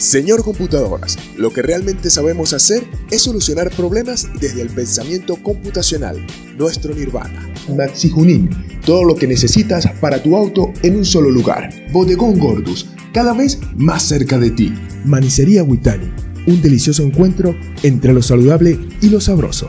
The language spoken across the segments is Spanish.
Señor Computadoras, lo que realmente sabemos hacer es solucionar problemas desde el pensamiento computacional, nuestro nirvana. Maxi Junín, todo lo que necesitas para tu auto en un solo lugar. Bodegón Gordus, cada vez más cerca de ti. Manicería Witani, un delicioso encuentro entre lo saludable y lo sabroso.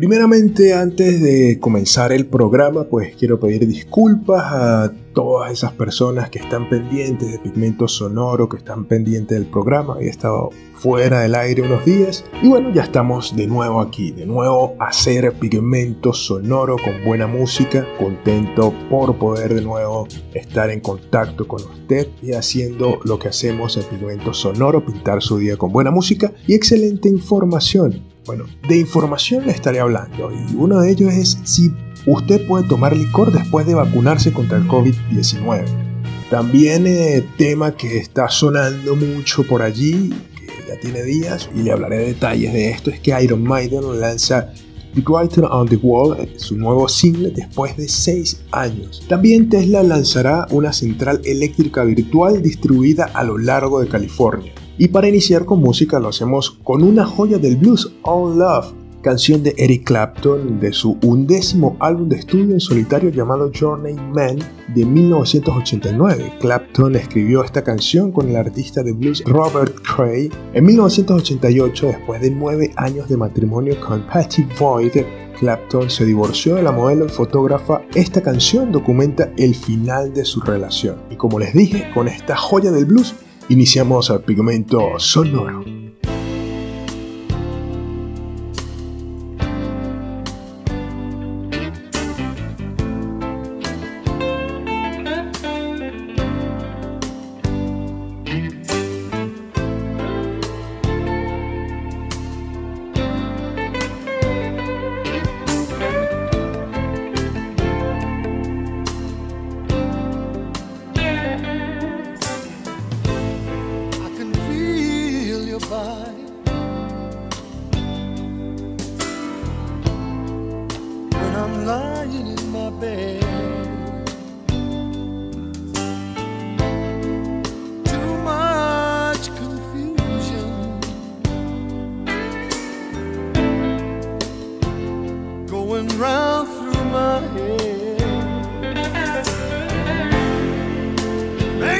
Primeramente, antes de comenzar el programa, pues quiero pedir disculpas a todas esas personas que están pendientes de Pigmento Sonoro, que están pendientes del programa. He estado fuera del aire unos días y bueno, ya estamos de nuevo aquí, de nuevo hacer Pigmento Sonoro con buena música. Contento por poder de nuevo estar en contacto con usted y haciendo lo que hacemos en Pigmento Sonoro, pintar su día con buena música y excelente información bueno, de información le estaré hablando y uno de ellos es si usted puede tomar licor después de vacunarse contra el COVID-19. También eh, tema que está sonando mucho por allí, que ya tiene días, y le hablaré de detalles de esto, es que Iron Maiden lanza The Writer on the Wall, eh, su nuevo single, después de 6 años. También Tesla lanzará una central eléctrica virtual distribuida a lo largo de California. Y para iniciar con música lo hacemos con una joya del blues, All Love, canción de Eric Clapton de su undécimo álbum de estudio en solitario llamado Journey Man de 1989. Clapton escribió esta canción con el artista de blues Robert Cray en 1988 después de nueve años de matrimonio con Patty Boyd. Clapton se divorció de la modelo y fotógrafa. Esta canción documenta el final de su relación. Y como les dije, con esta joya del blues iniciamos al pigmento sonoro.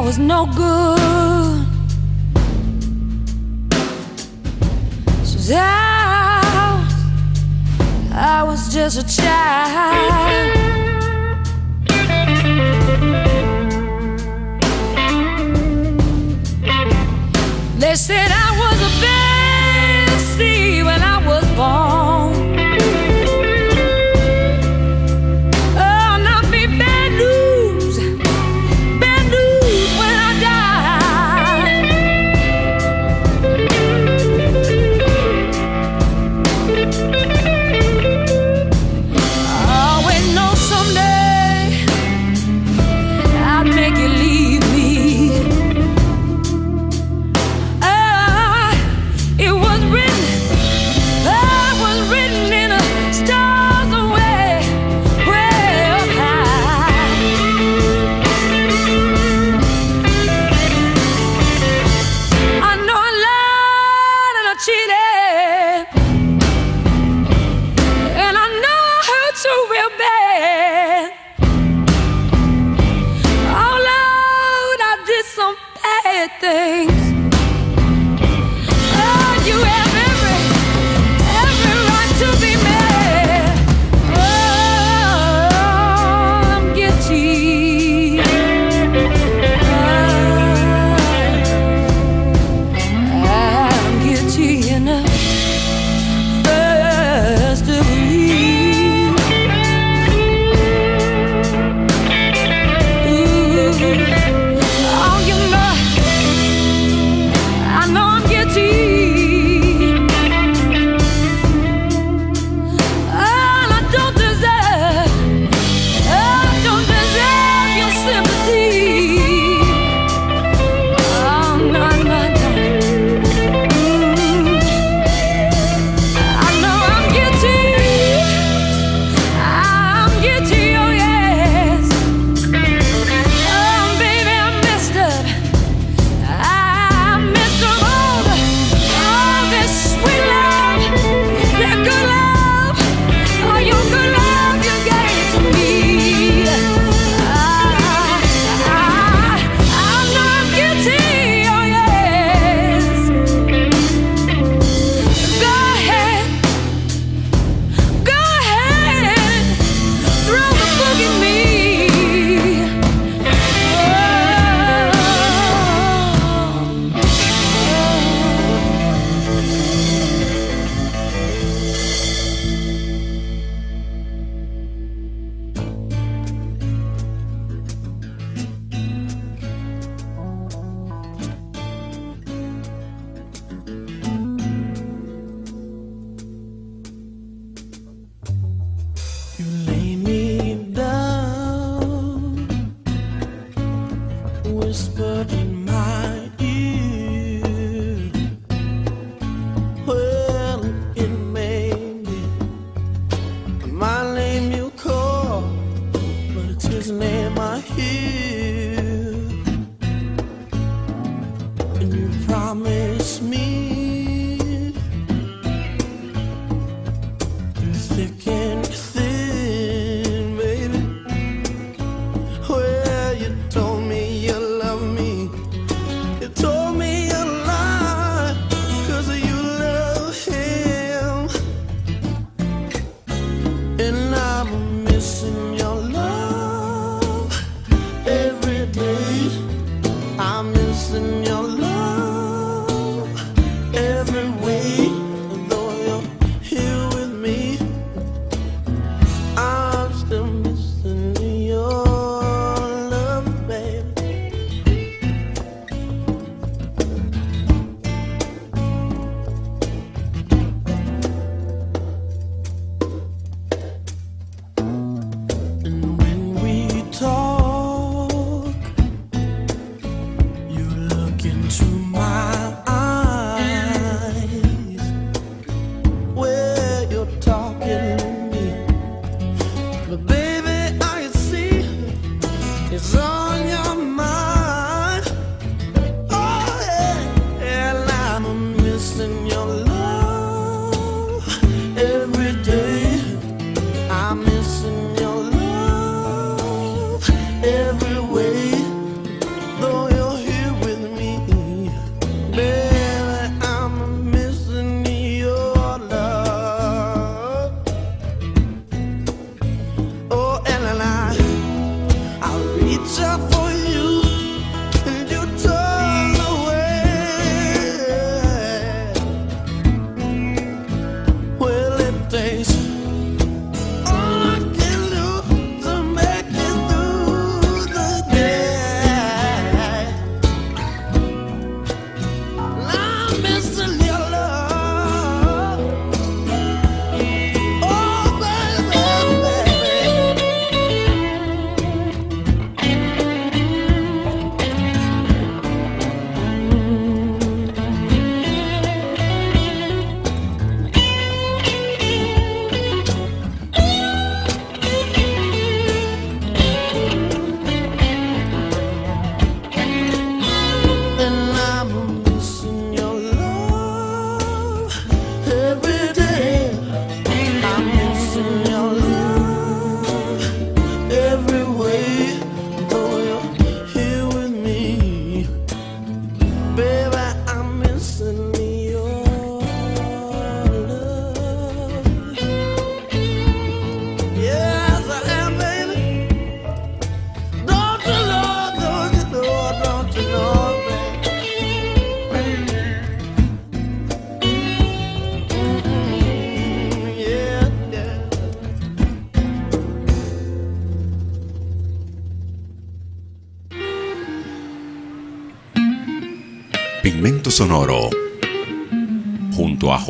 I was no good. thing.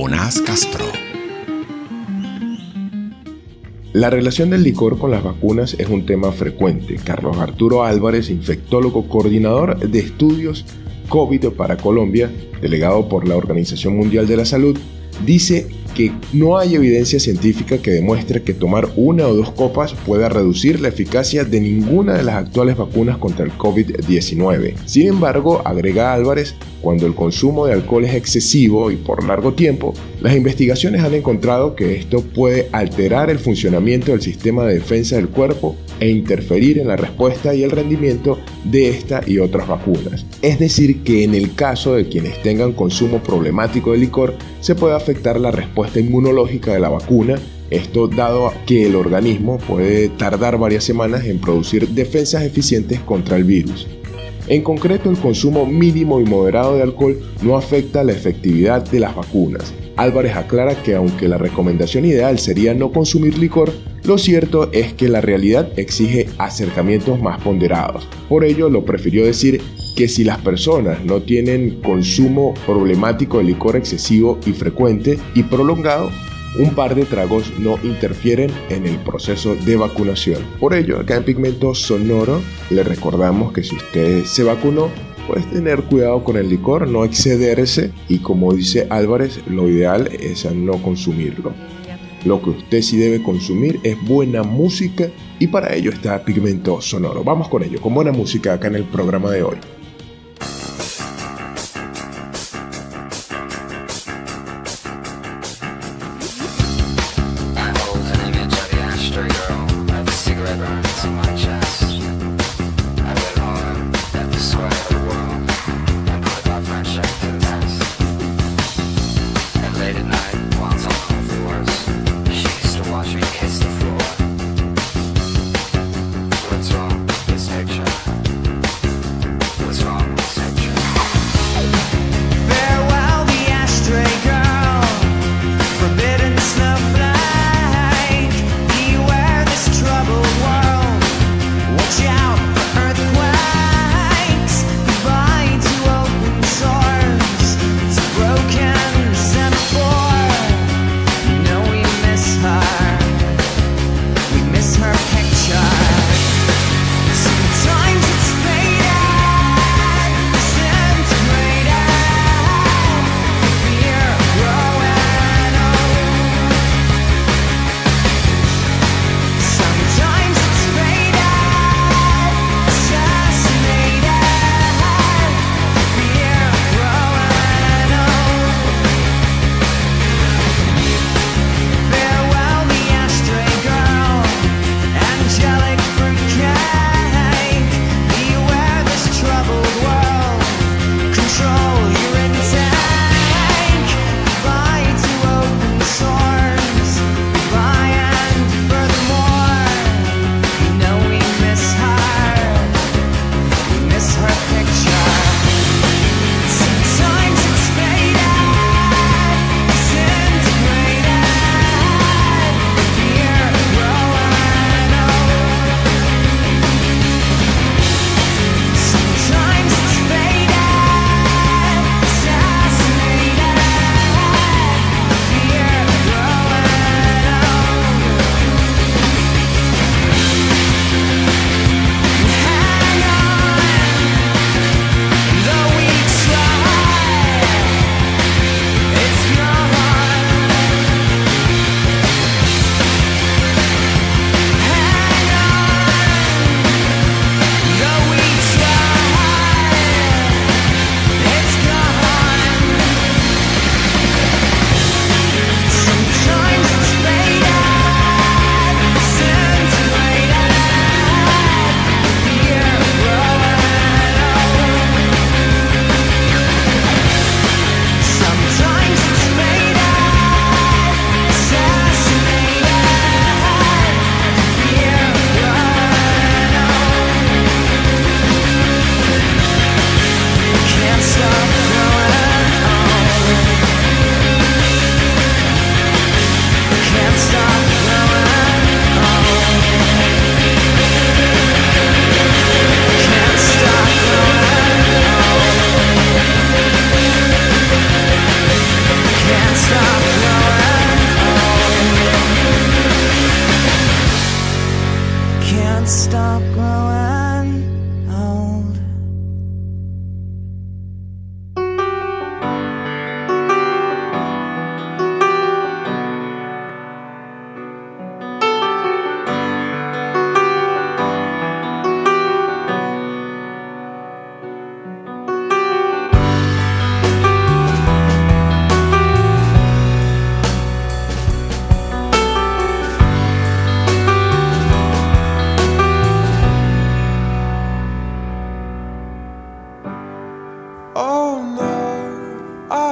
Jonás Castro. La relación del licor con las vacunas es un tema frecuente. Carlos Arturo Álvarez, infectólogo coordinador de estudios COVID para Colombia, delegado por la Organización Mundial de la Salud, dice que no hay evidencia científica que demuestre que tomar una o dos copas pueda reducir la eficacia de ninguna de las actuales vacunas contra el COVID-19. Sin embargo, agrega Álvarez, cuando el consumo de alcohol es excesivo y por largo tiempo, las investigaciones han encontrado que esto puede alterar el funcionamiento del sistema de defensa del cuerpo e interferir en la respuesta y el rendimiento de esta y otras vacunas. Es decir, que en el caso de quienes tengan consumo problemático de licor, se puede afectar la respuesta inmunológica de la vacuna esto dado que el organismo puede tardar varias semanas en producir defensas eficientes contra el virus. En concreto, el consumo mínimo y moderado de alcohol no afecta la efectividad de las vacunas. Álvarez aclara que aunque la recomendación ideal sería no consumir licor, lo cierto es que la realidad exige acercamientos más ponderados. Por ello, lo prefirió decir que si las personas no tienen consumo problemático de licor excesivo y frecuente y prolongado, un par de tragos no interfieren en el proceso de vacunación. Por ello, acá en Pigmento Sonoro le recordamos que si usted se vacunó, puede tener cuidado con el licor, no excederse y como dice Álvarez, lo ideal es no consumirlo. Lo que usted sí debe consumir es buena música y para ello está Pigmento Sonoro. Vamos con ello, con buena música acá en el programa de hoy.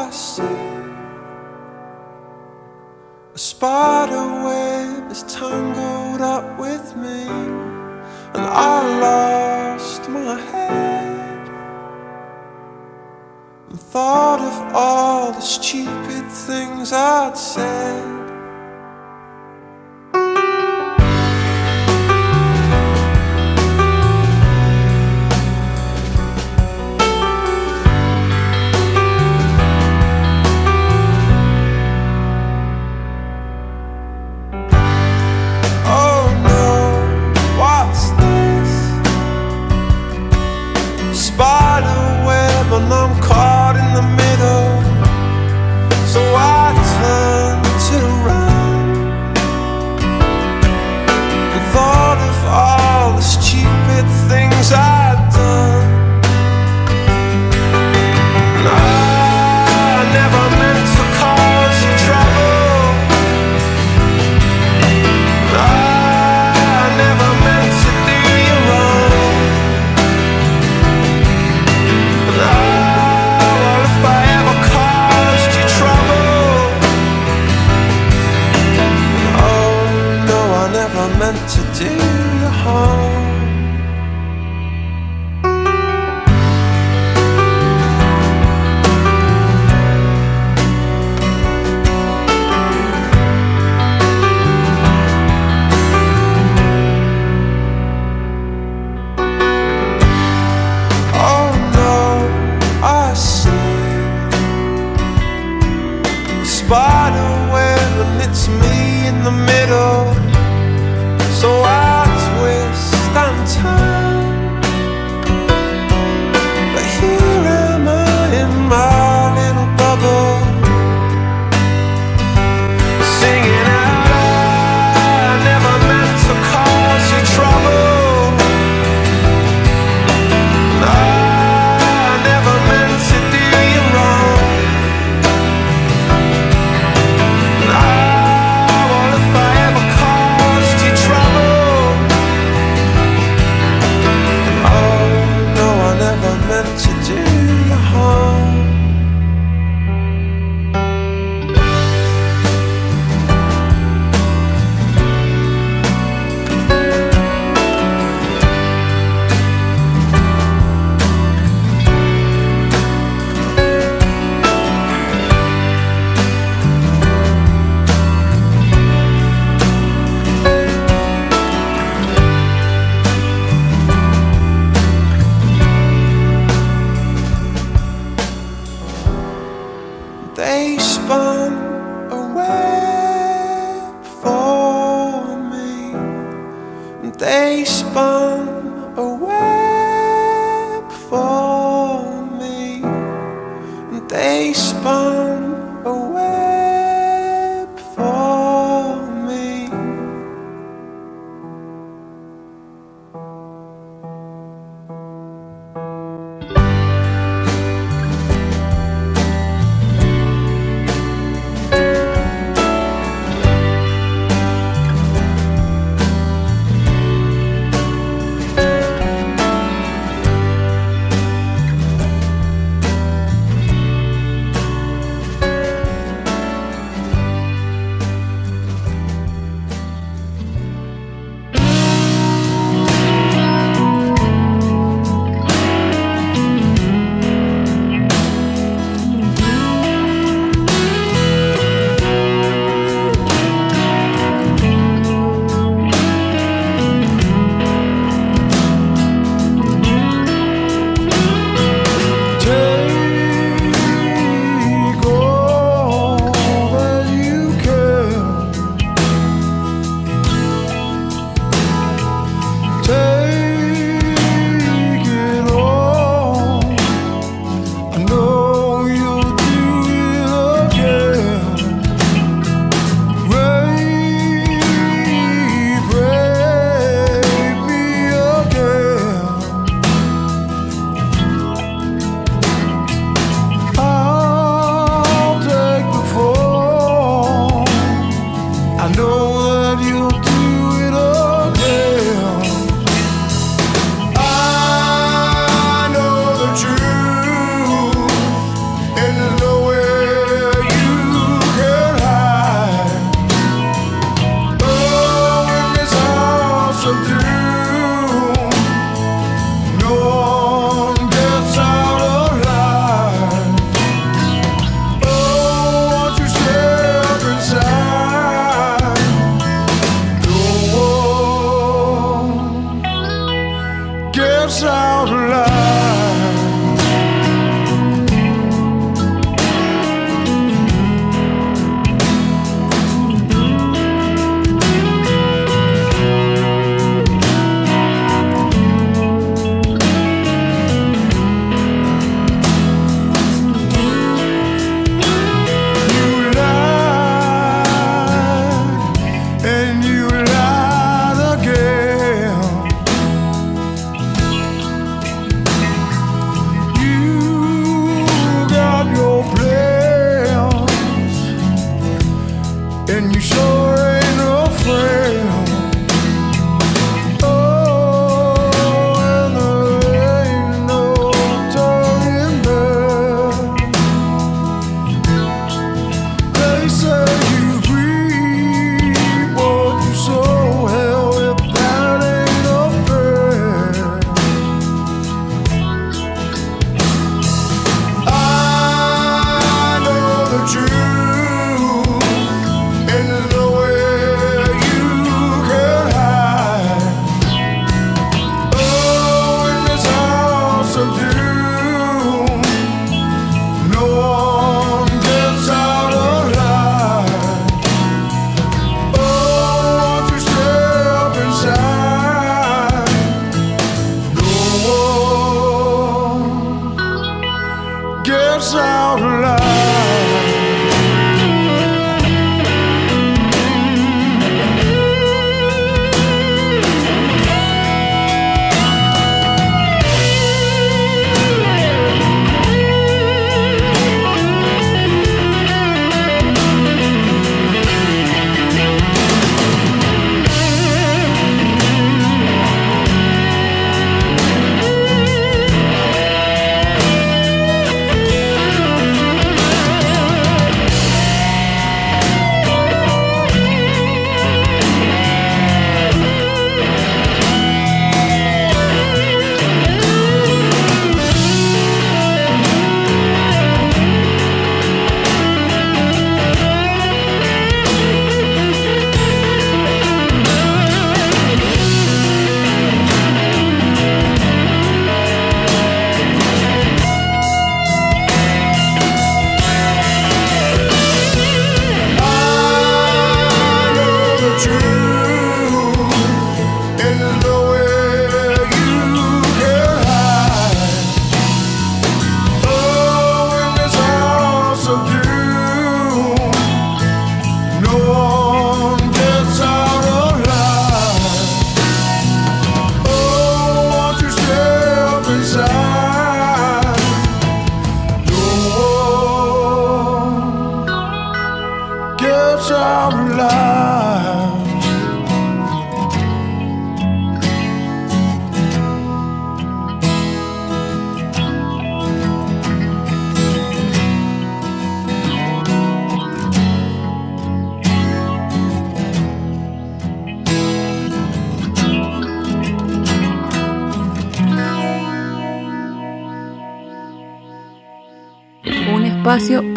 I see A spider web is tangled up with me And I lost my head And thought of all the stupid things I'd said.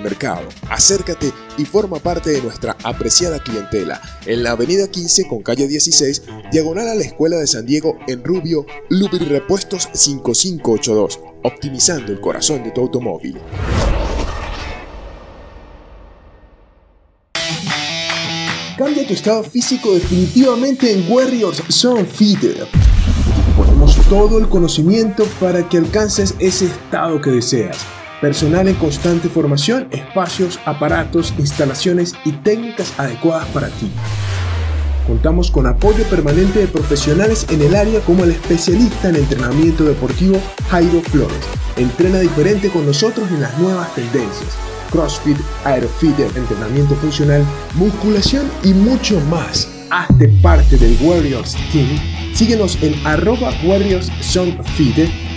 mercado. Acércate y forma parte de nuestra apreciada clientela en la avenida 15 con calle 16, diagonal a la Escuela de San Diego en Rubio, Lubri Repuestos 5582, optimizando el corazón de tu automóvil. Cambia tu estado físico definitivamente en Warriors Sun Feeder. Ponemos todo el conocimiento para que alcances ese estado que deseas personal en constante formación, espacios, aparatos, instalaciones y técnicas adecuadas para ti. Contamos con apoyo permanente de profesionales en el área como el especialista en entrenamiento deportivo Jairo Flores. Entrena diferente con nosotros en las nuevas tendencias. CrossFit, Aerofit, entrenamiento funcional, musculación y mucho más. Hazte parte del Warriors Team. Síguenos en arroba Warriors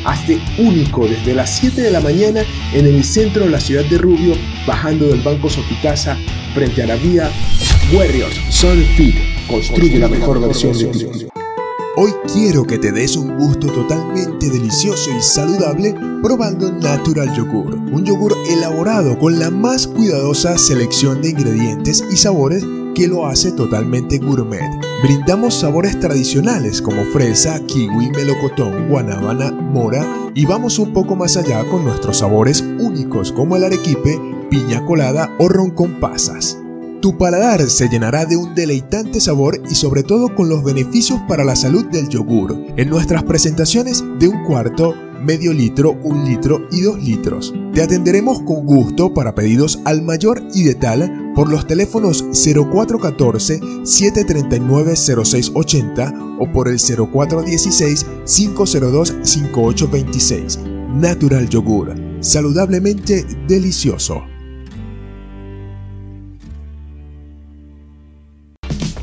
Hazte único desde las 7 de la mañana en el centro de la ciudad de Rubio, bajando del Banco Sopicasa frente a la vía Warriors Sun Fit. Construye la mejor versión de ti. Hoy quiero que te des un gusto totalmente delicioso y saludable probando Natural Yogur, un yogur elaborado con la más cuidadosa selección de ingredientes y sabores que lo hace totalmente gourmet. Brindamos sabores tradicionales como fresa, kiwi, melocotón, guanábana, mora y vamos un poco más allá con nuestros sabores únicos como el arequipe, piña colada o ron con pasas. Tu paladar se llenará de un deleitante sabor y sobre todo con los beneficios para la salud del yogur en nuestras presentaciones de un cuarto, medio litro, un litro y dos litros. Te atenderemos con gusto para pedidos al mayor y de tal por los teléfonos 0414-739-0680 o por el 0416-502-5826. Natural Yogur, saludablemente delicioso.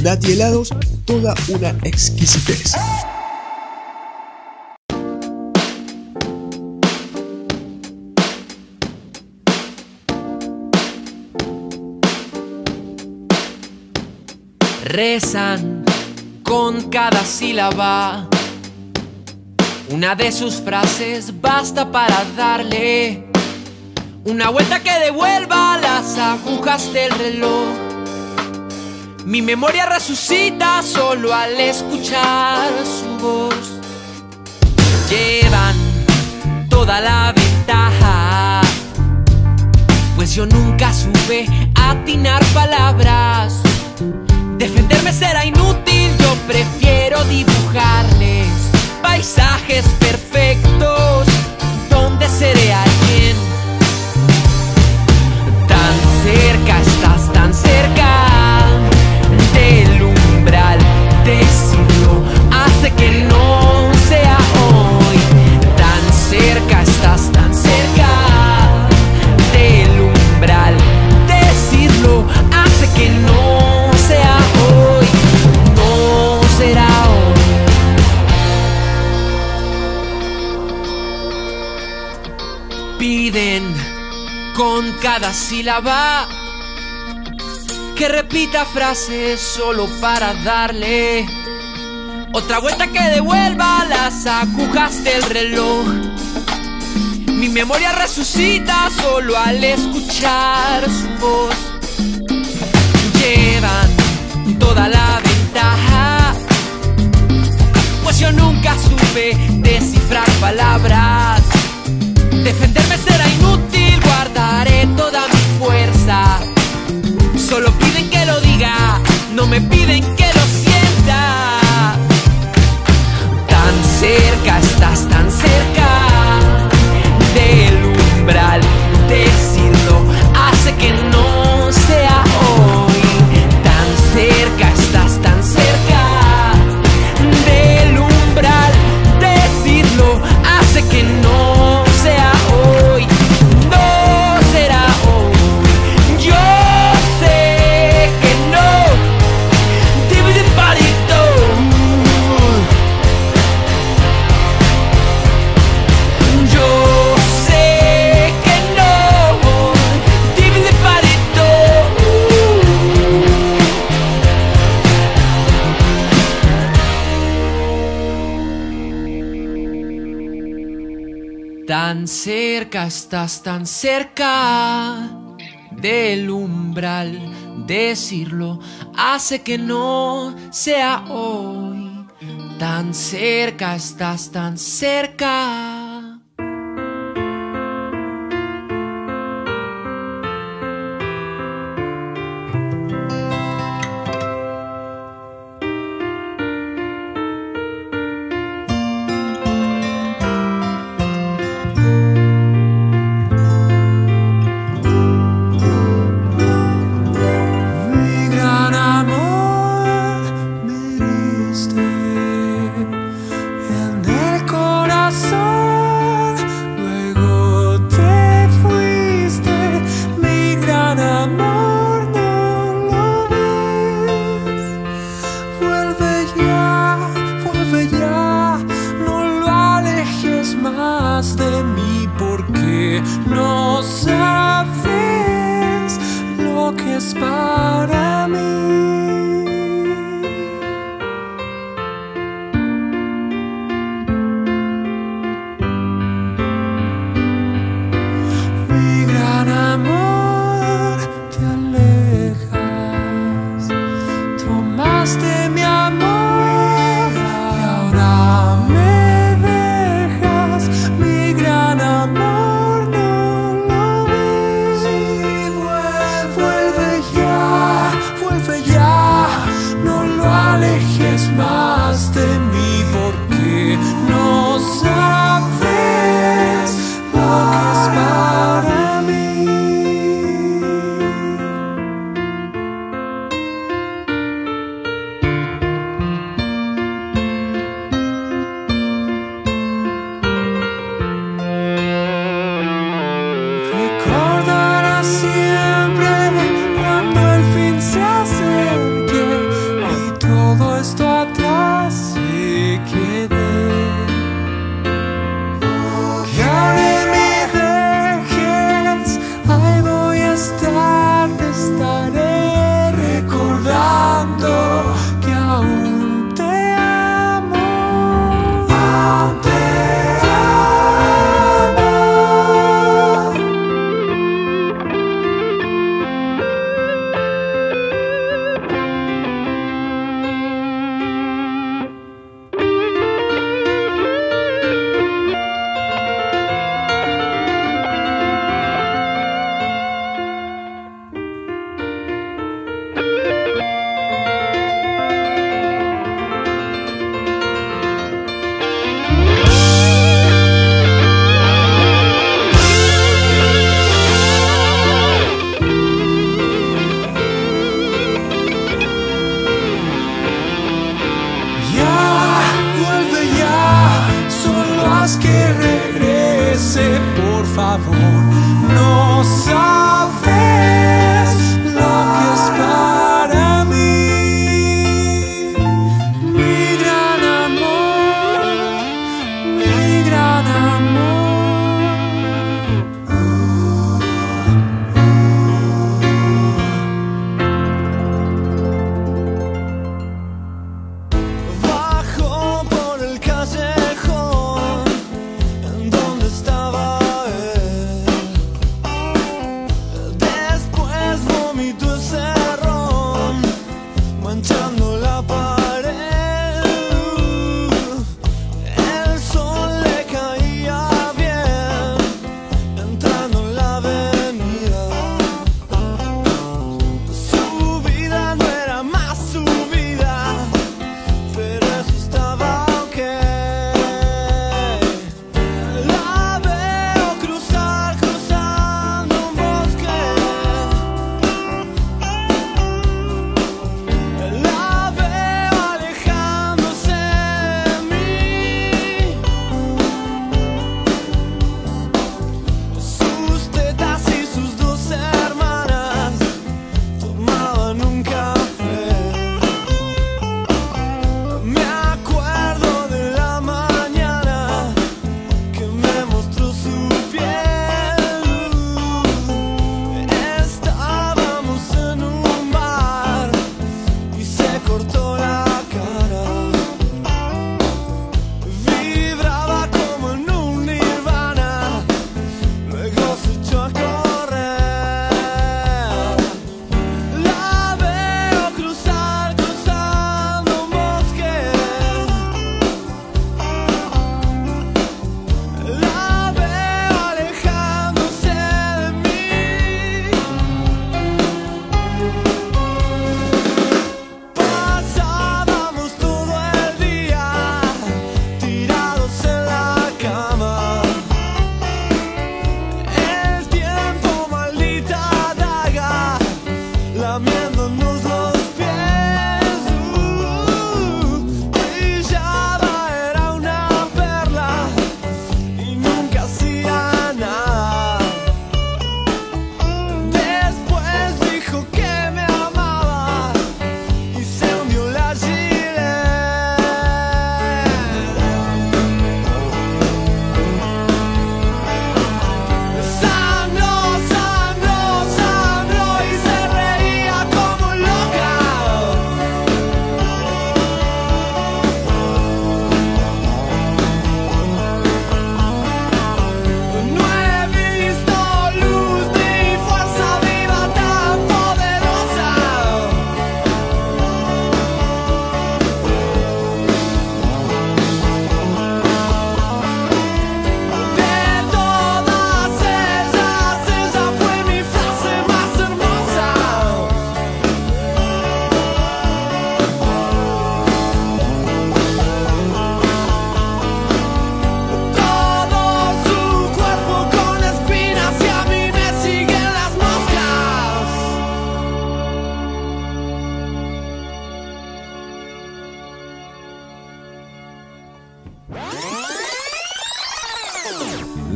Nati Helados, toda una exquisitez. Rezan con cada sílaba. Una de sus frases basta para darle una vuelta que devuelva las agujas del reloj. Mi memoria resucita solo al escuchar su voz. Llevan toda la ventaja, pues yo nunca supe atinar palabras. Defenderme será inútil, yo prefiero dibujarles paisajes perfectos donde seré alguien. Tan cerca estás, tan cerca. con cada sílaba que repita frases solo para darle otra vuelta que devuelva las agujas del reloj. Mi memoria resucita solo al escuchar su voz. Llevan toda la ventaja, pues yo nunca supe descifrar palabras. Defenderme será me piden que cerca, estás tan cerca del umbral. Decirlo hace que no sea hoy. Tan cerca, estás tan cerca.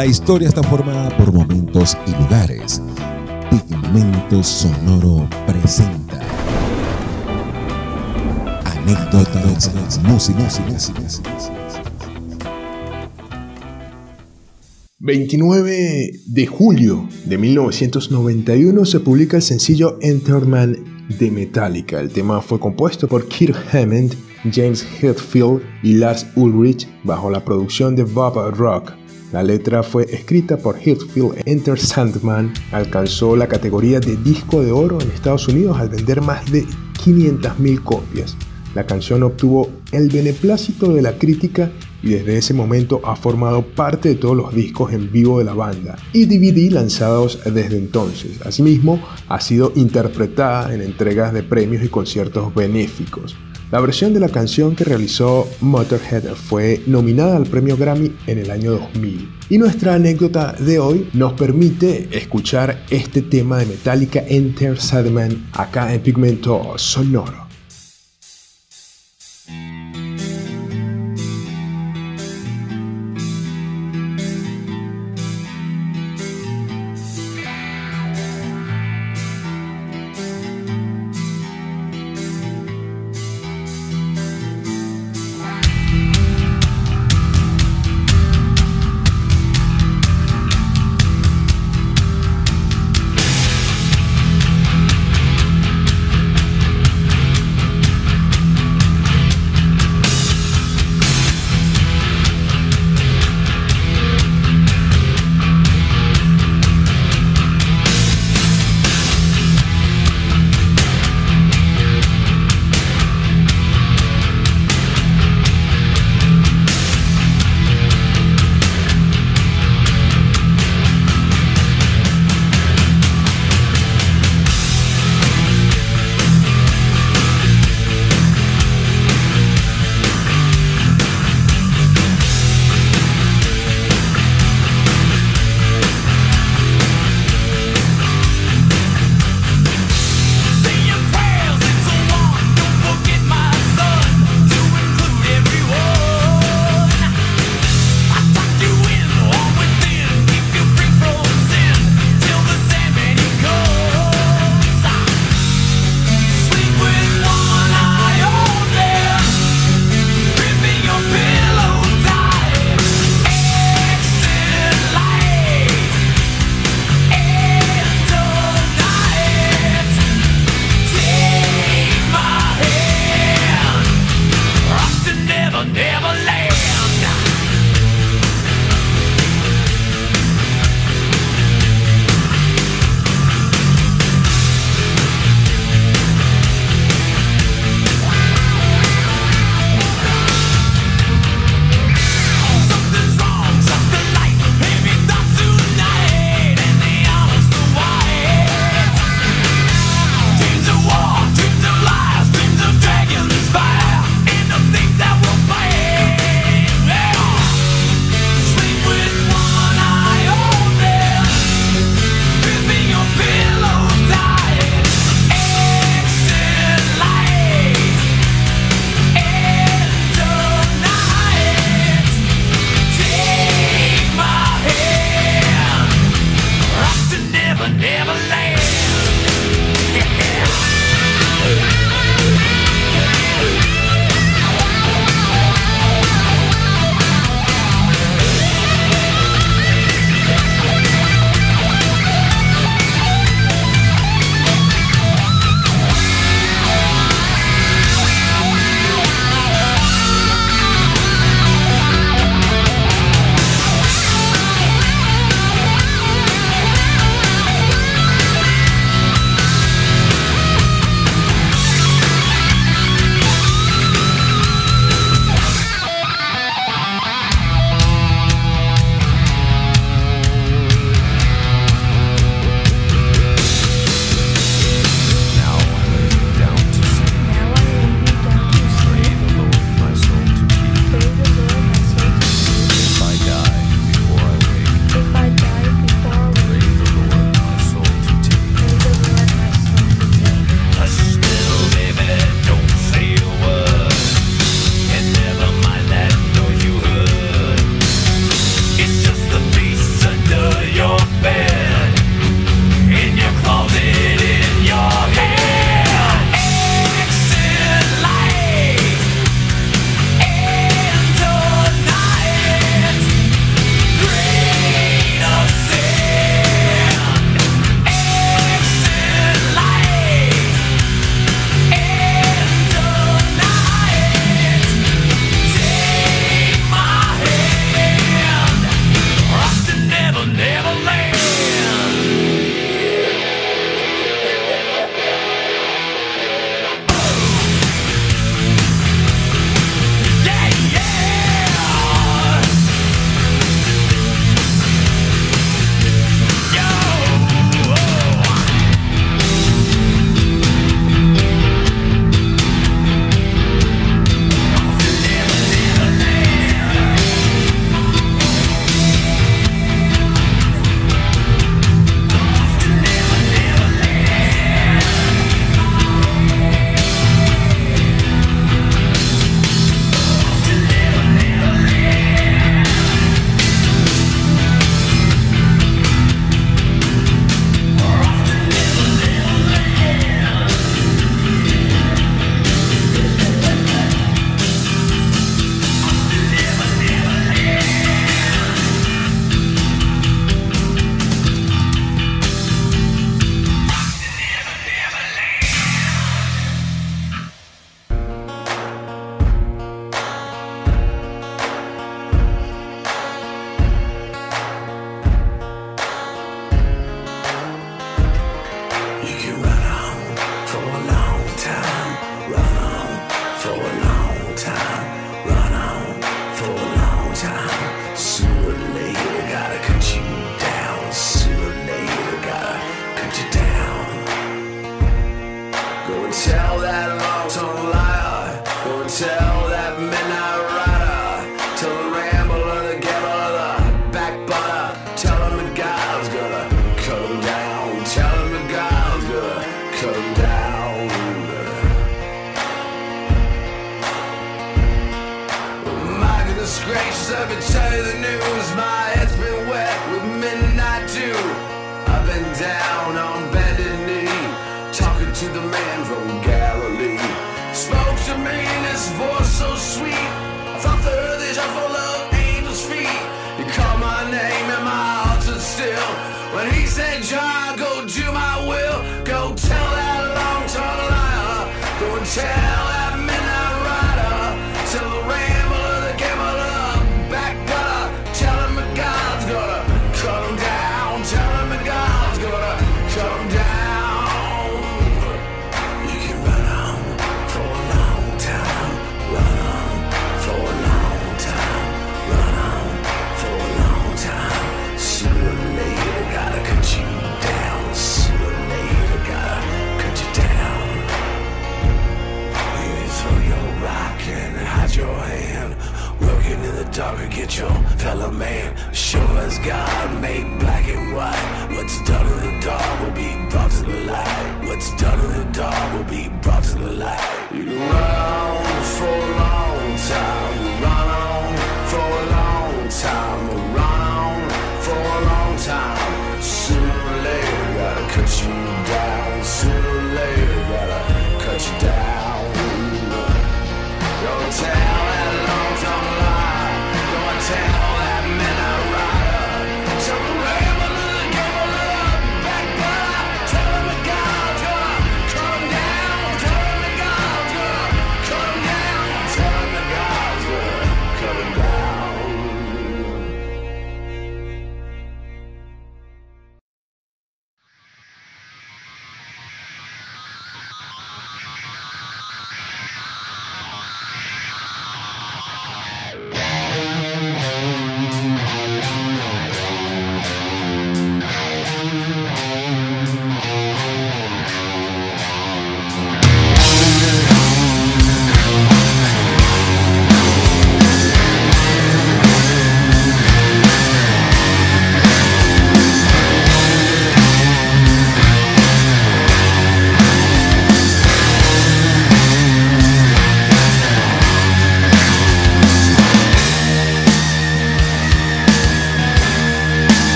La historia está formada por momentos y lugares. Pigmento Sonoro presenta anécdotas, música, música. 29 de julio de 1991 se publica el sencillo Enterman de Metallica. El tema fue compuesto por Kirk Hammond, James Hetfield y Lars Ulrich bajo la producción de Bob Rock. La letra fue escrita por Hetfield. Enter Sandman alcanzó la categoría de disco de oro en Estados Unidos al vender más de 500.000 copias. La canción obtuvo el beneplácito de la crítica y desde ese momento ha formado parte de todos los discos en vivo de la banda y DVD lanzados desde entonces. Asimismo, ha sido interpretada en entregas de premios y conciertos benéficos. La versión de la canción que realizó Motorhead fue nominada al premio Grammy en el año 2000. Y nuestra anécdota de hoy nos permite escuchar este tema de Metallica Enter Sandman acá en Pigmento Sonoro.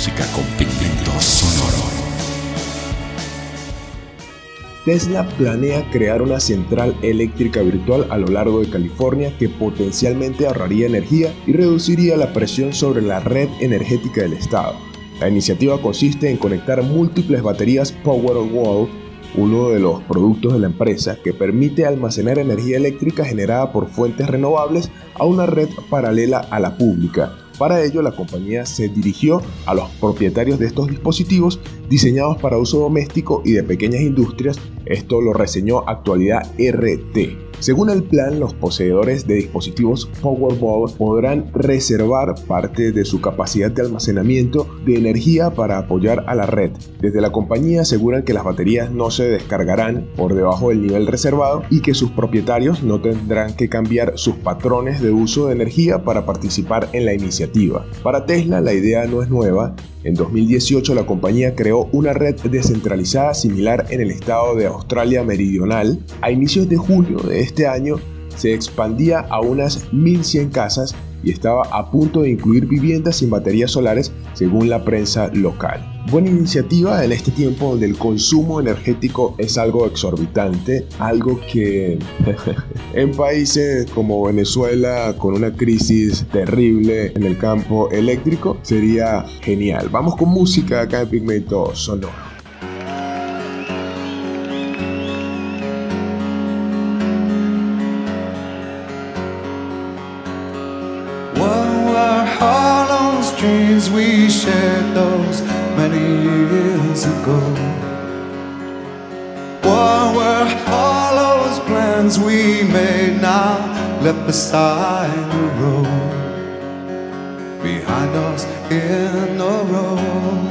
Música con pigmento sonoro. Tesla planea crear una central eléctrica virtual a lo largo de California que potencialmente ahorraría energía y reduciría la presión sobre la red energética del estado. La iniciativa consiste en conectar múltiples baterías Powerwall, uno de los productos de la empresa que permite almacenar energía eléctrica generada por fuentes renovables a una red paralela a la pública. Para ello, la compañía se dirigió a los propietarios de estos dispositivos diseñados para uso doméstico y de pequeñas industrias. Esto lo reseñó Actualidad RT. Según el plan, los poseedores de dispositivos Powerball podrán reservar parte de su capacidad de almacenamiento de energía para apoyar a la red. Desde la compañía aseguran que las baterías no se descargarán por debajo del nivel reservado y que sus propietarios no tendrán que cambiar sus patrones de uso de energía para participar en la iniciativa. Para Tesla la idea no es nueva, en 2018 la compañía creó una red descentralizada similar en el estado de Australia Meridional. A inicios de junio de este año se expandía a unas 1.100 casas y estaba a punto de incluir viviendas sin baterías solares según la prensa local. Buena iniciativa en este tiempo donde el consumo energético es algo exorbitante, algo que en países como Venezuela con una crisis terrible en el campo eléctrico sería genial. Vamos con música acá en Pigmento Sonoro. Many years ago? What were all those plans we made now left beside the road? Behind us in the road.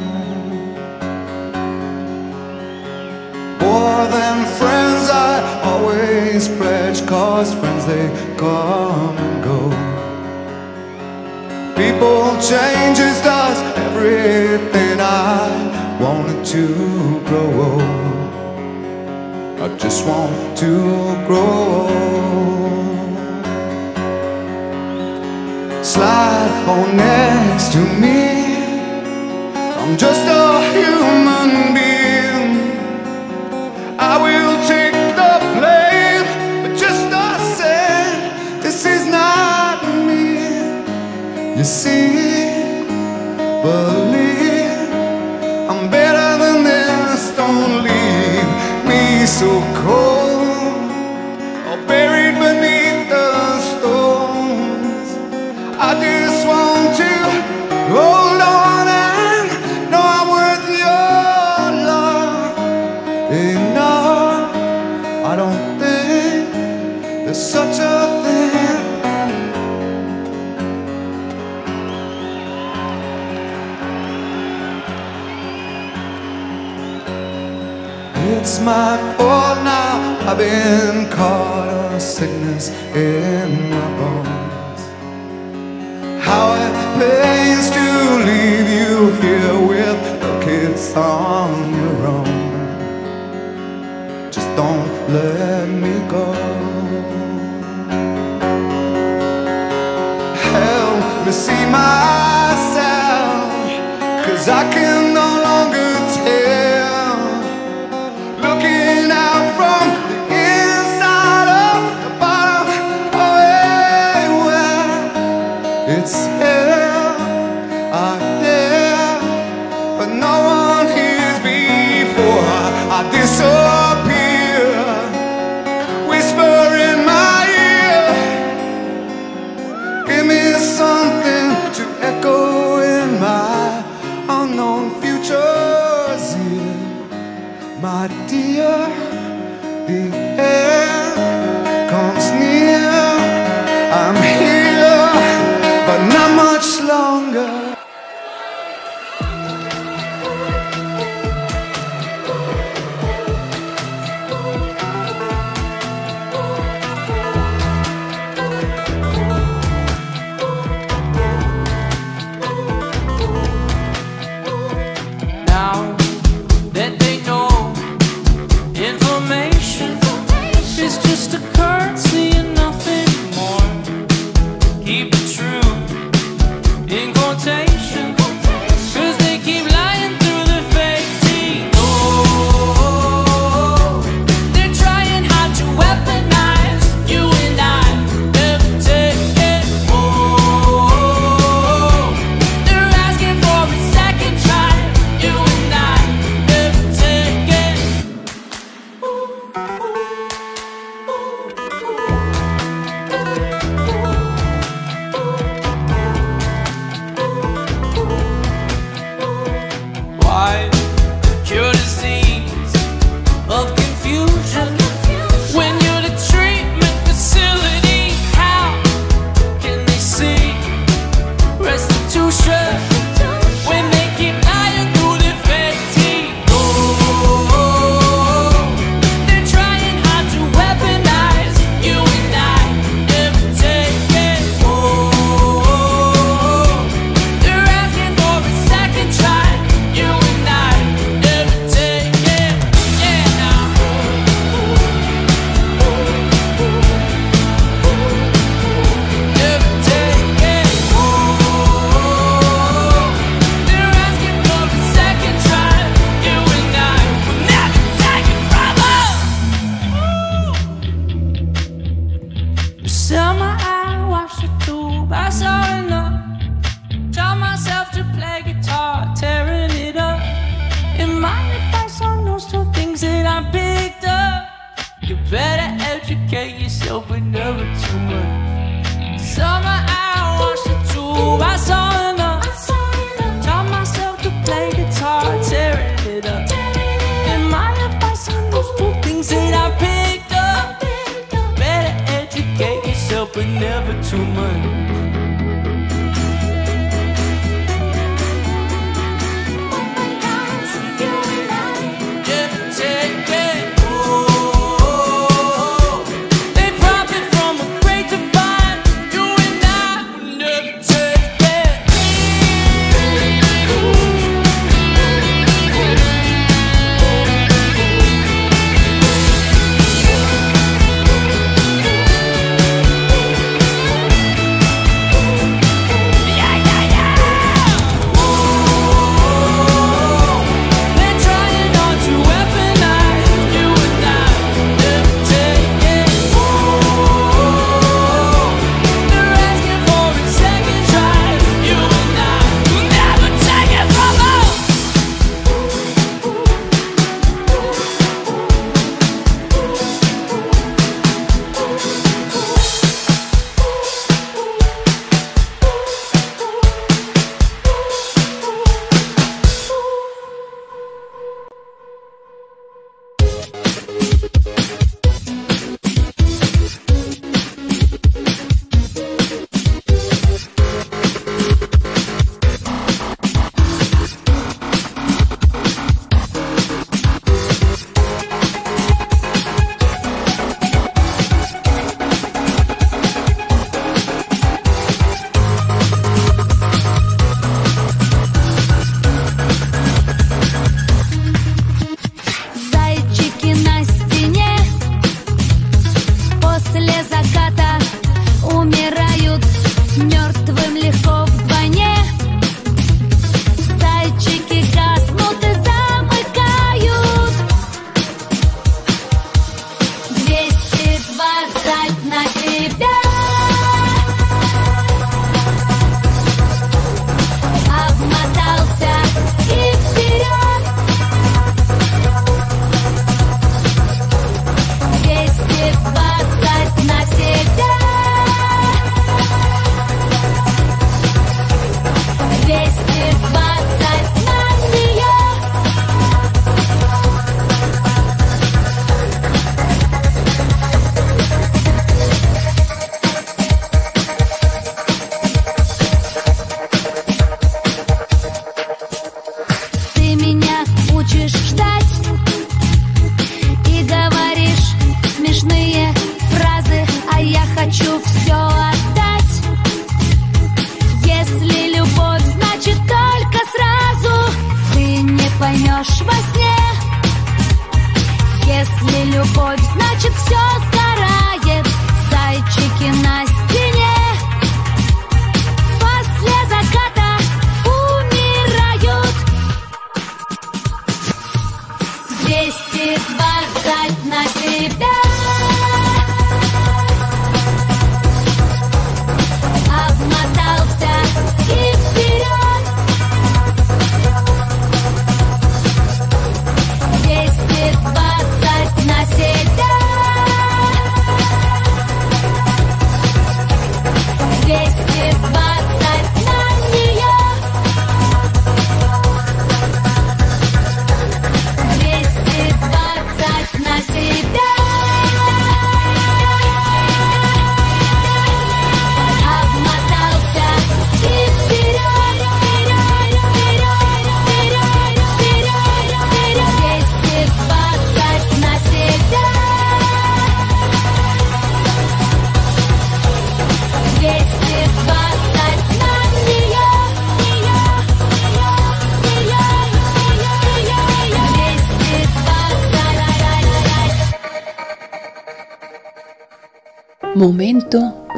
More than friends, I always pledge, cause friends they come and go. People change is just everything I wanted to grow old. I just want to grow old. Slide on next to me. I'm just a human being. I will take You see, believe I'm better than this. Don't leave me so cold my fault now. I've been caught a sickness in my bones. How it pains to leave you here with the kids on your own. Just don't let me go. Help me see myself, cause I can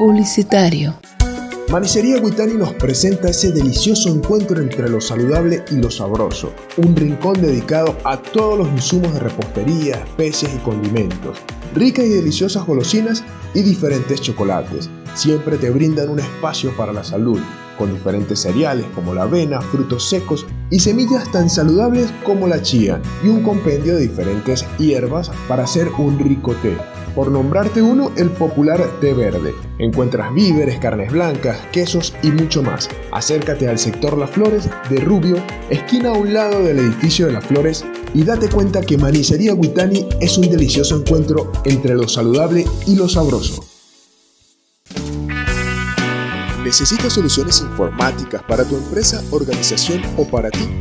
publicitario. Manicería Guitani nos presenta ese delicioso encuentro entre lo saludable y lo sabroso, un rincón dedicado a todos los insumos de repostería, especias y condimentos, ricas y deliciosas golosinas y diferentes chocolates. Siempre te brindan un espacio para la salud, con diferentes cereales como la avena, frutos secos y semillas tan saludables como la chía, y un compendio de diferentes hierbas para hacer un rico té. Por nombrarte uno, el popular té verde. Encuentras víveres, carnes blancas, quesos y mucho más. Acércate al sector Las Flores de Rubio, esquina a un lado del edificio de Las Flores, y date cuenta que Manicería Guitani es un delicioso encuentro entre lo saludable y lo sabroso. ¿Necesitas soluciones informáticas para tu empresa, organización o para ti?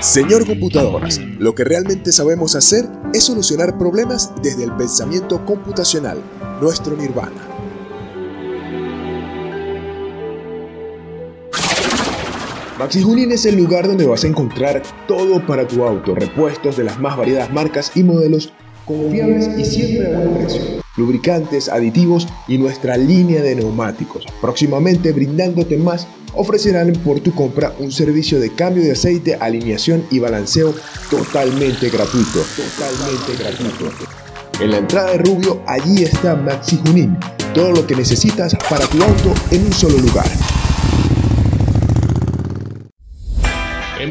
Señor Computadoras, lo que realmente sabemos hacer es solucionar problemas desde el pensamiento computacional, nuestro nirvana. Maxi Junín es el lugar donde vas a encontrar todo para tu auto, repuestos de las más variadas marcas y modelos confiables y siempre a buen precio. Lubricantes, aditivos y nuestra línea de neumáticos. Próximamente brindándote más, ofrecerán por tu compra un servicio de cambio de aceite, alineación y balanceo totalmente gratuito. Totalmente gratuito. En la entrada de Rubio, allí está Maxi Junín. Todo lo que necesitas para tu auto en un solo lugar.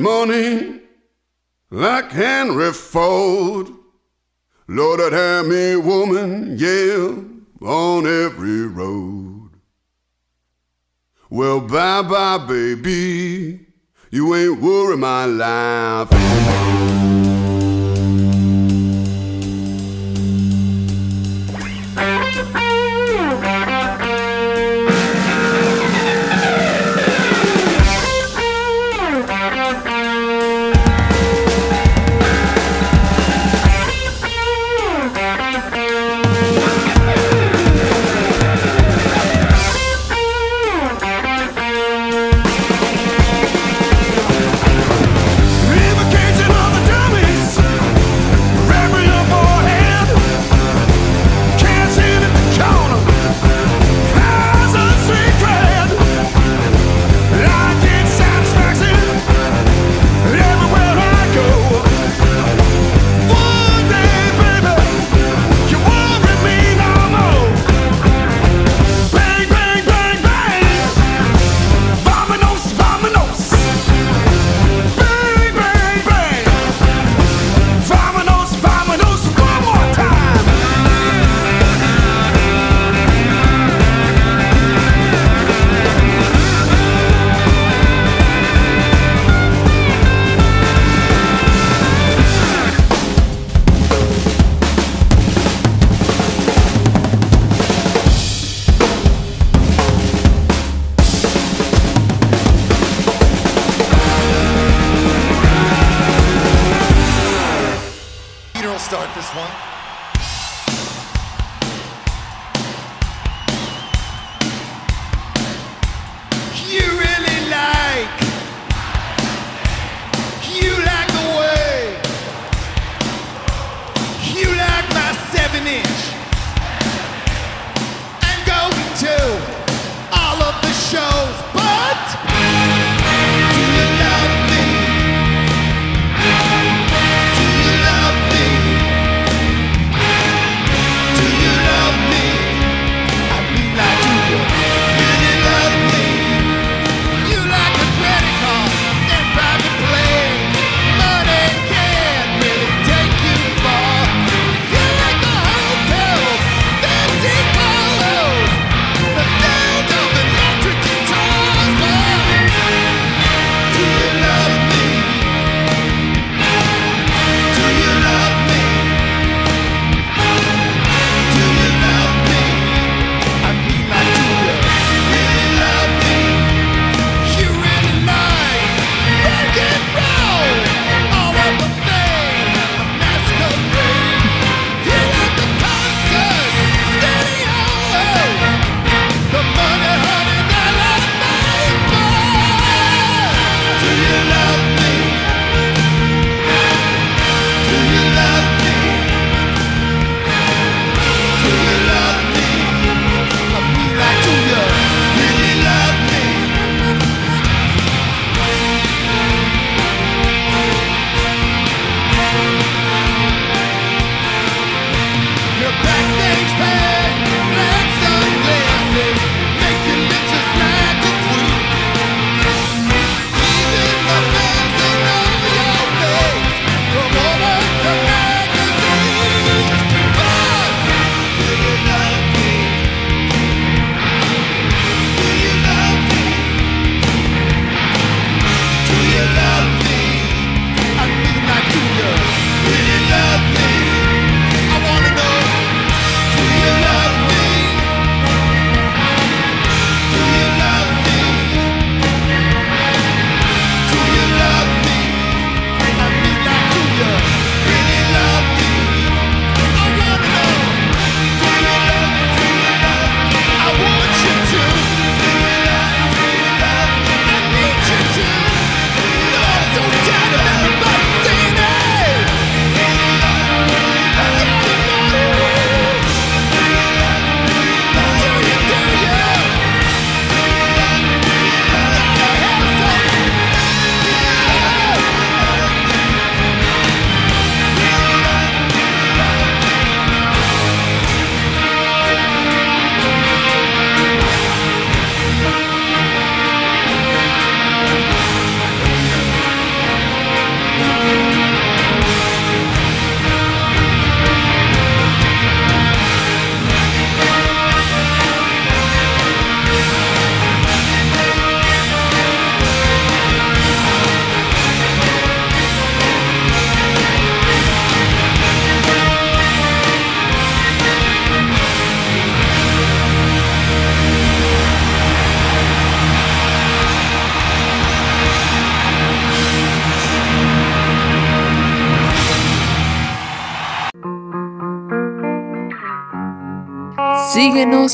money like Henry Ford. Lord, I'd have me woman, yeah, on every road. Well, bye bye, baby. You ain't worry my life.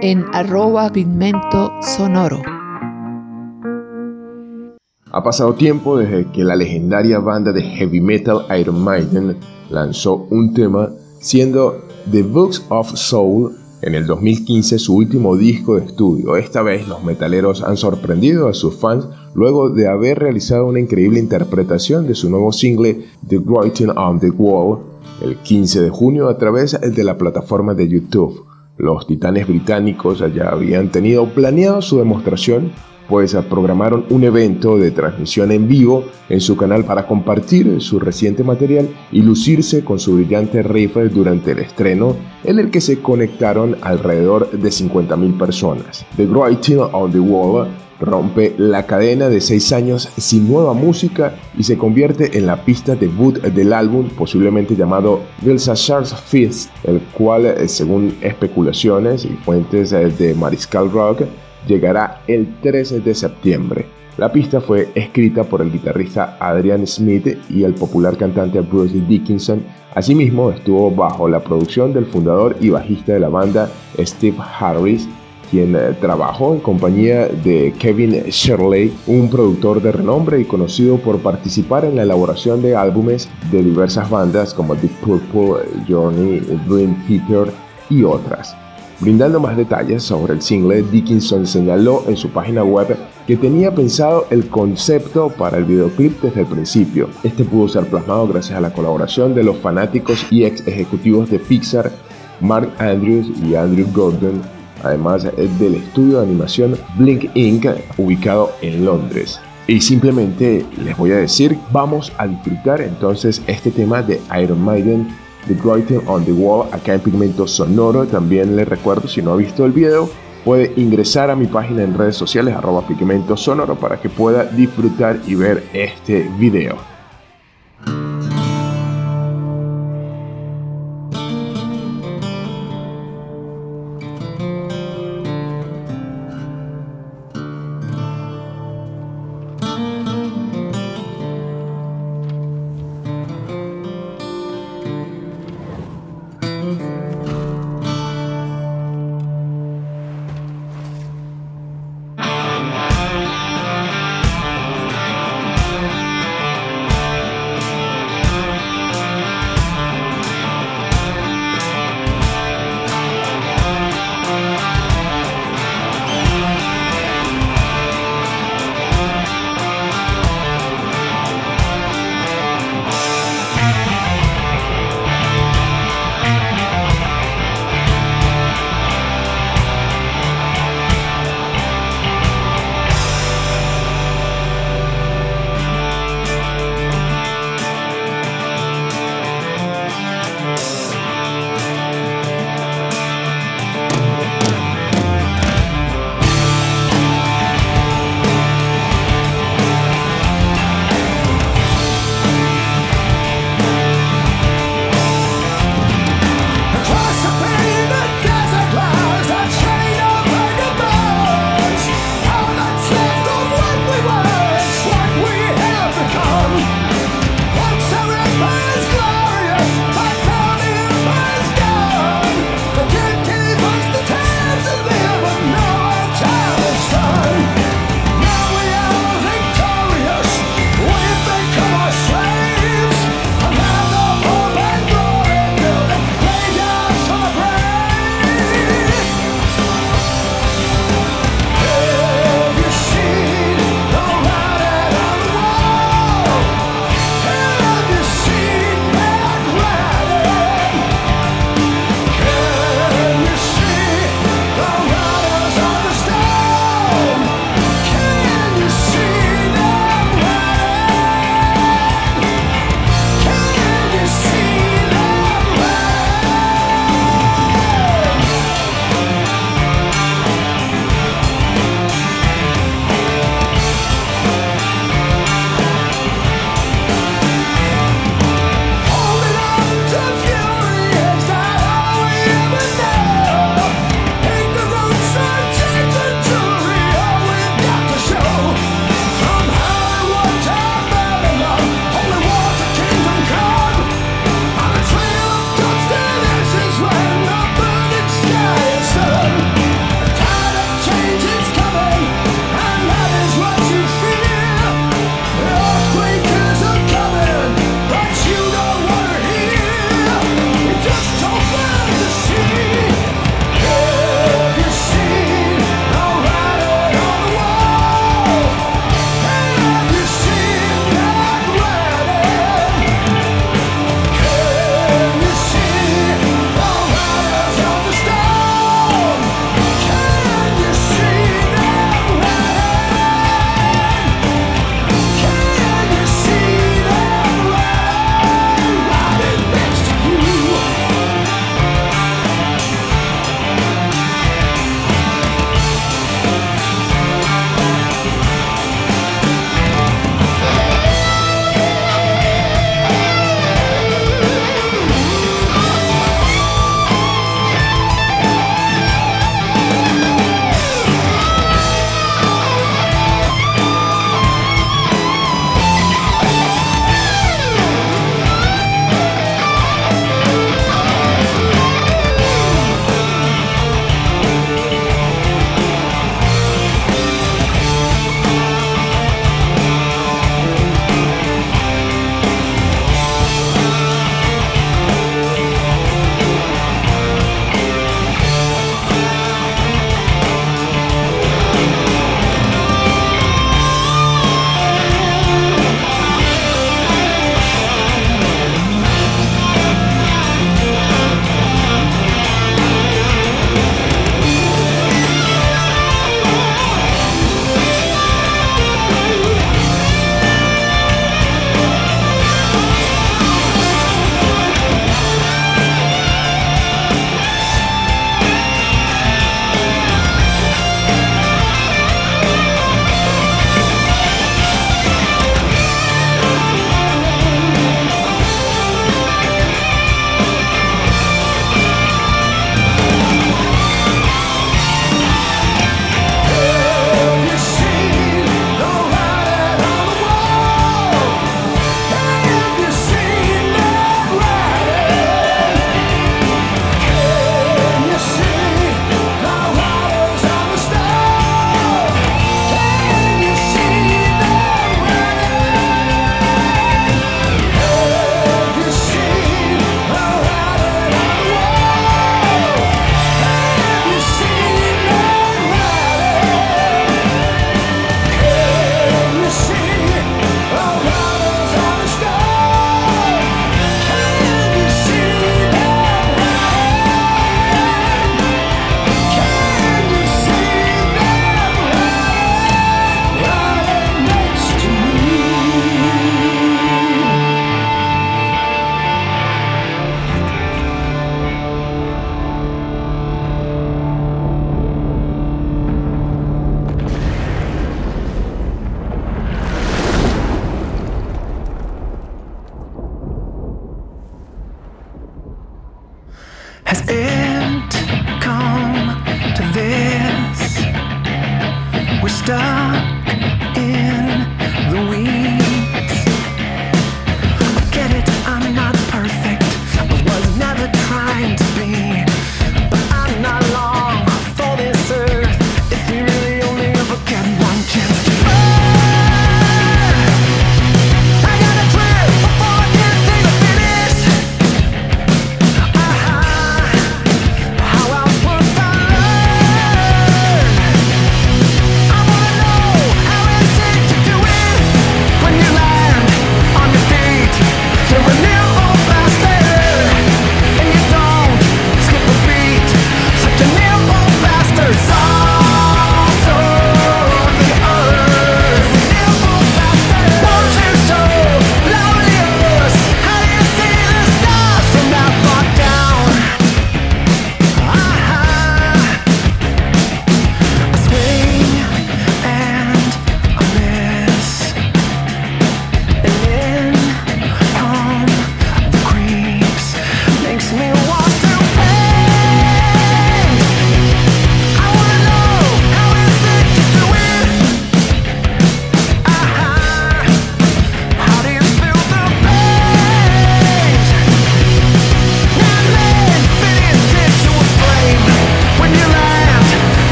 En arroba pigmento sonoro. Ha pasado tiempo desde que la legendaria banda de heavy metal Iron Maiden lanzó un tema siendo The Books of Soul en el 2015 su último disco de estudio. Esta vez los metaleros han sorprendido a sus fans luego de haber realizado una increíble interpretación de su nuevo single The Writing on the Wall el 15 de junio a través de la plataforma de YouTube. Los titanes británicos ya habían tenido planeado su demostración pues programaron un evento de transmisión en vivo en su canal para compartir su reciente material y lucirse con su brillante rifle durante el estreno en el que se conectaron alrededor de 50.000 personas. The Writing on the Wall rompe la cadena de seis años sin nueva música y se convierte en la pista debut del álbum, posiblemente llamado Charles Fist, el cual, eh, según especulaciones y fuentes eh, de Mariscal Rock, llegará el 13 de septiembre. La pista fue escrita por el guitarrista Adrian Smith y el popular cantante Bruce Dickinson. Asimismo, estuvo bajo la producción del fundador y bajista de la banda Steve Harris, quien eh, trabajó en compañía de Kevin Shirley, un productor de renombre y conocido por participar en la elaboración de álbumes de diversas bandas como Deep Purple, Journey, Dream Theater y otras. Brindando más detalles sobre el single, Dickinson señaló en su página web que tenía pensado el concepto para el videoclip desde el principio. Este pudo ser plasmado gracias a la colaboración de los fanáticos y ex ejecutivos de Pixar, Mark Andrews y Andrew Gordon, además del estudio de animación Blink Inc., ubicado en Londres. Y simplemente les voy a decir, vamos a disfrutar entonces este tema de Iron Maiden The Writing on the Wall acá en Pigmento Sonoro. También les recuerdo, si no ha visto el video, puede ingresar a mi página en redes sociales arroba Pigmento Sonoro para que pueda disfrutar y ver este video.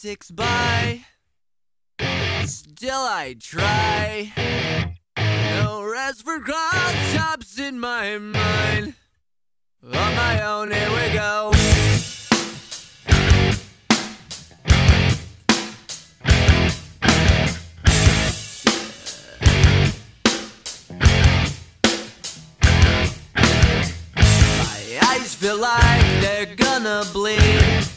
ticks by. Still I try. No rest for cross in my mind. On my own, here we go. My eyes feel like they're gonna bleed.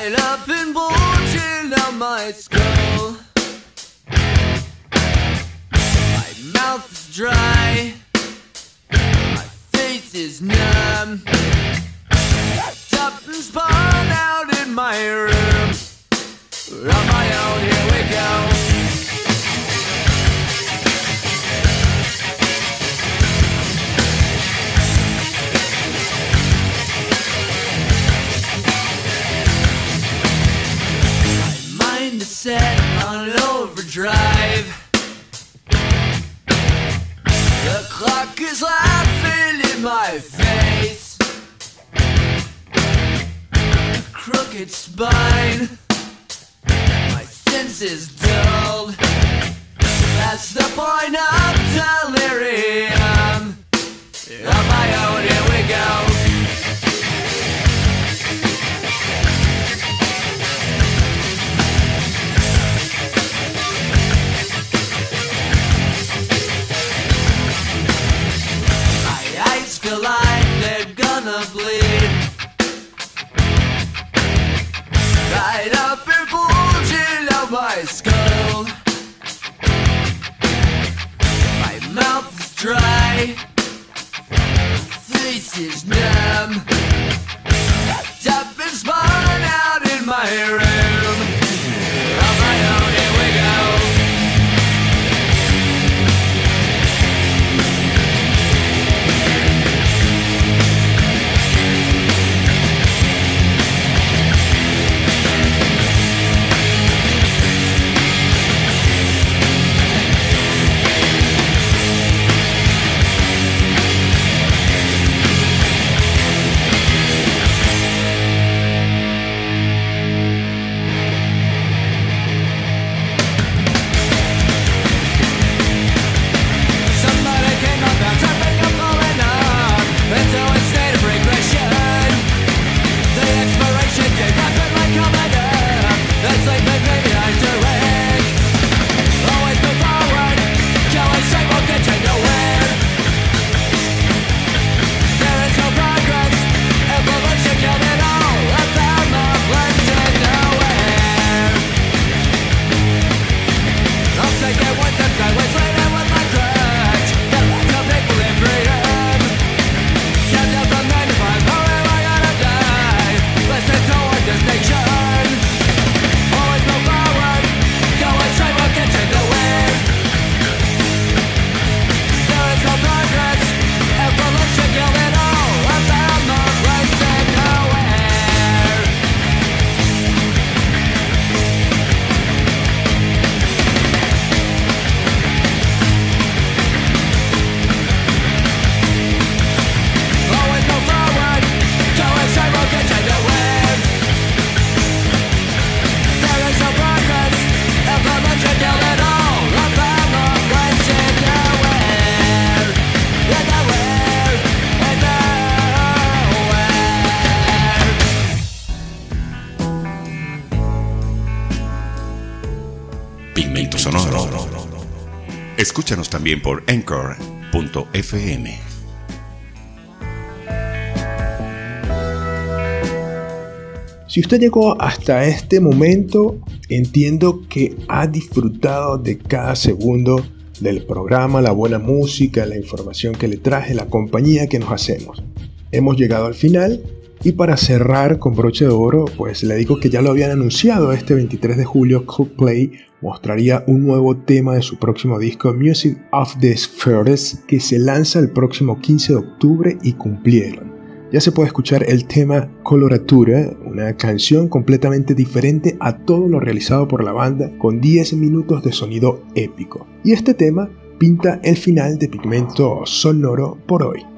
I'll up and bulging out my skull. My mouth is dry, my face is numb. Up and spawn out in my room. On my own, here we go. Set on overdrive. The clock is laughing in my face. Crooked spine, my senses dulled. That's the point of delirium. On my own, here we go. Gonna bleed. Right up and bulging out my skull. My mouth is dry. Face is numb. Wrapped up and spun out in my room. Escúchanos también por Anchor.fm. Si usted llegó hasta este momento, entiendo que ha disfrutado de cada segundo del programa, la buena música, la información que le traje, la compañía que nos hacemos. Hemos llegado al final y para cerrar con broche de oro, pues le digo que ya lo habían anunciado este 23 de julio, Coldplay mostraría un nuevo tema de su próximo disco Music of the Spheres que se lanza el próximo 15 de octubre y cumplieron. Ya se puede escuchar el tema Coloratura, una canción completamente diferente a todo lo realizado por la banda, con 10 minutos de sonido épico. Y este tema pinta el final de Pigmento Sonoro por hoy.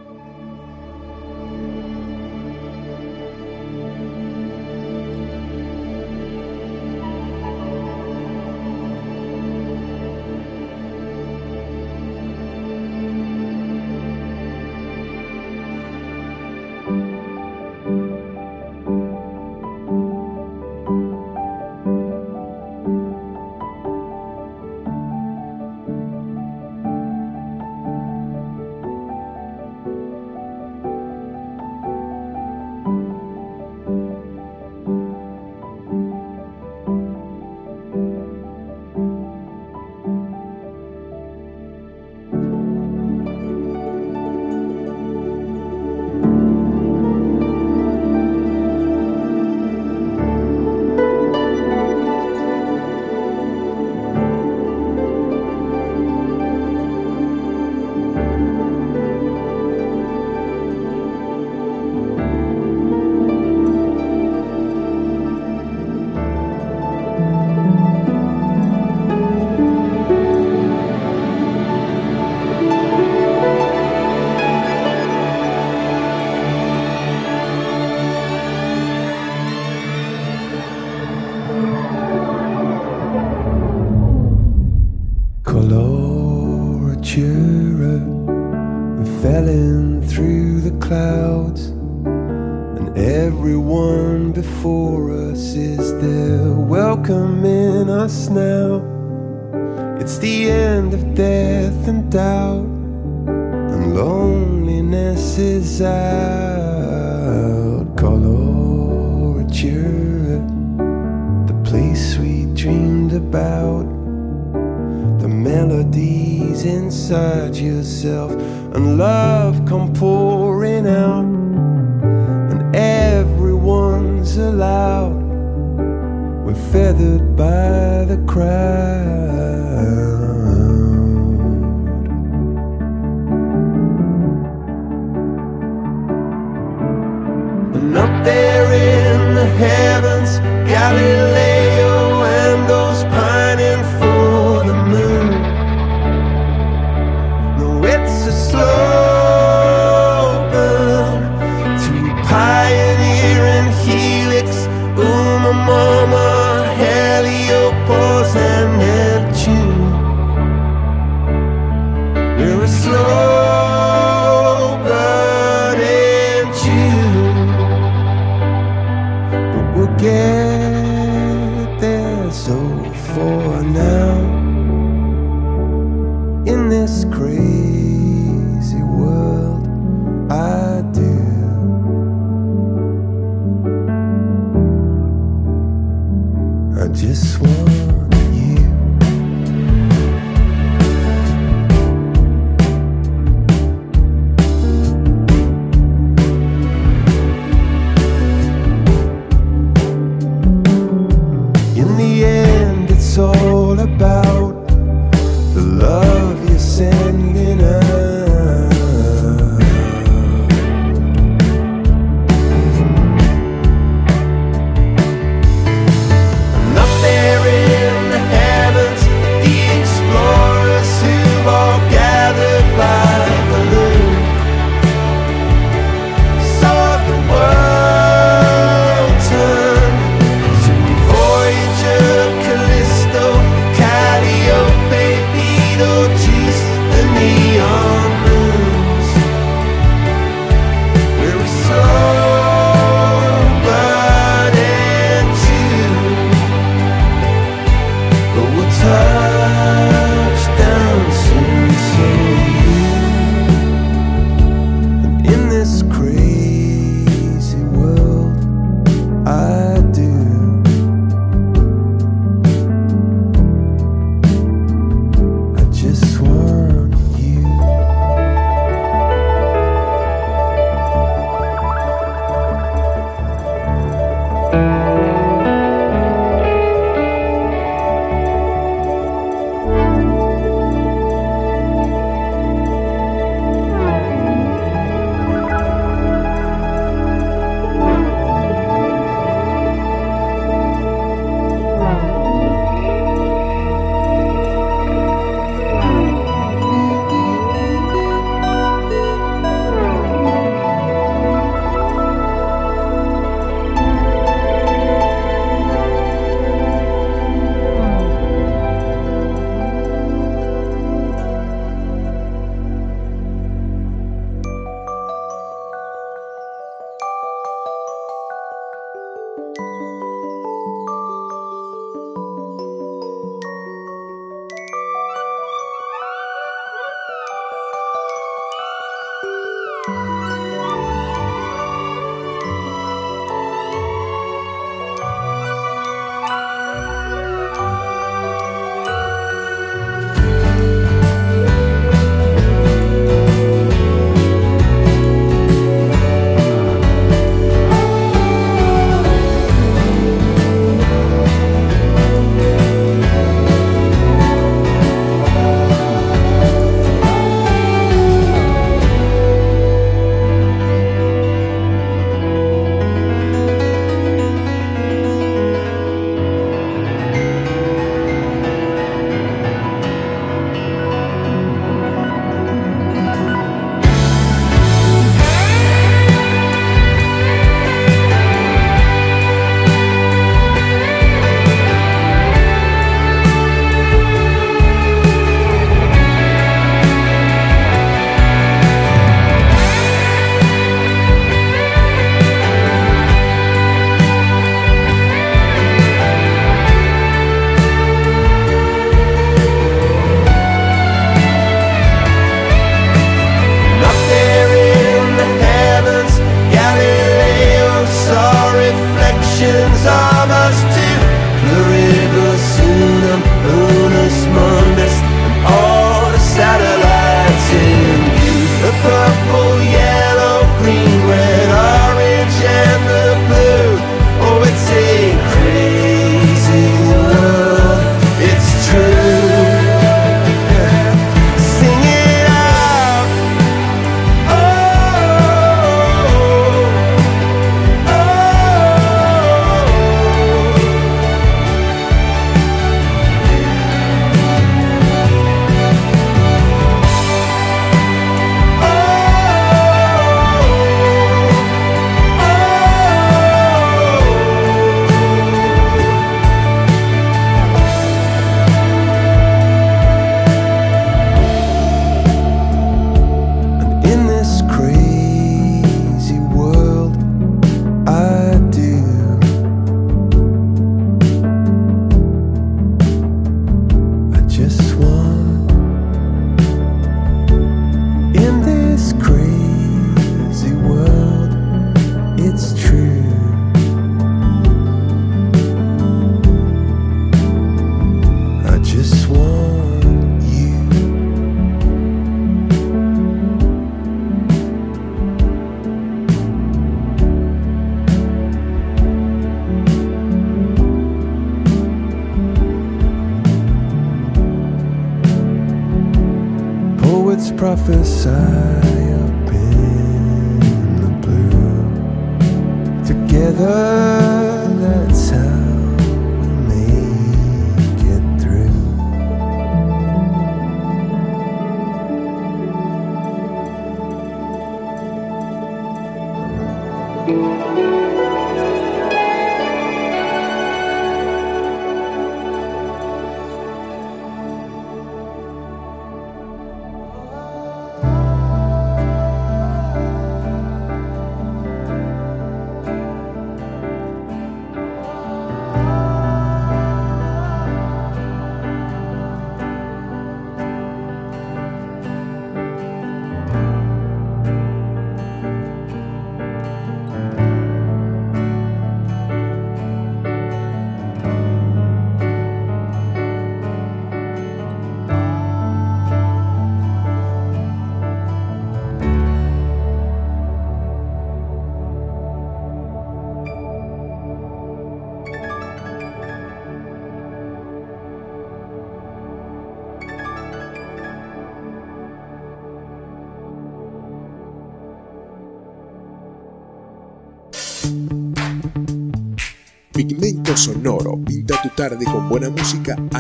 Just want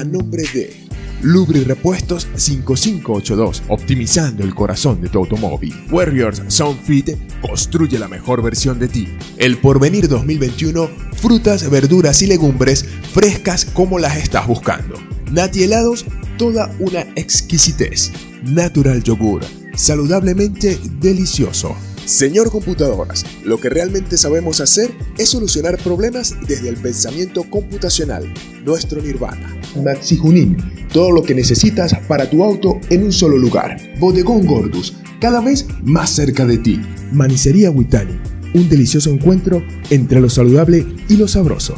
a nombre de Lubri Repuestos 5582, optimizando el corazón de tu automóvil. Warriors Soundfit construye la mejor versión de ti. El Porvenir 2021, frutas, verduras y legumbres frescas como las estás buscando. Nati helados, toda una exquisitez. Natural yogur, saludablemente delicioso. Señor Computadoras, lo que realmente sabemos hacer es solucionar problemas desde el pensamiento computacional, nuestro nirvana. Maxi Junín, todo lo que necesitas para tu auto en un solo lugar. Bodegón Gordus, cada vez más cerca de ti. Manicería Huitani, un delicioso encuentro entre lo saludable y lo sabroso.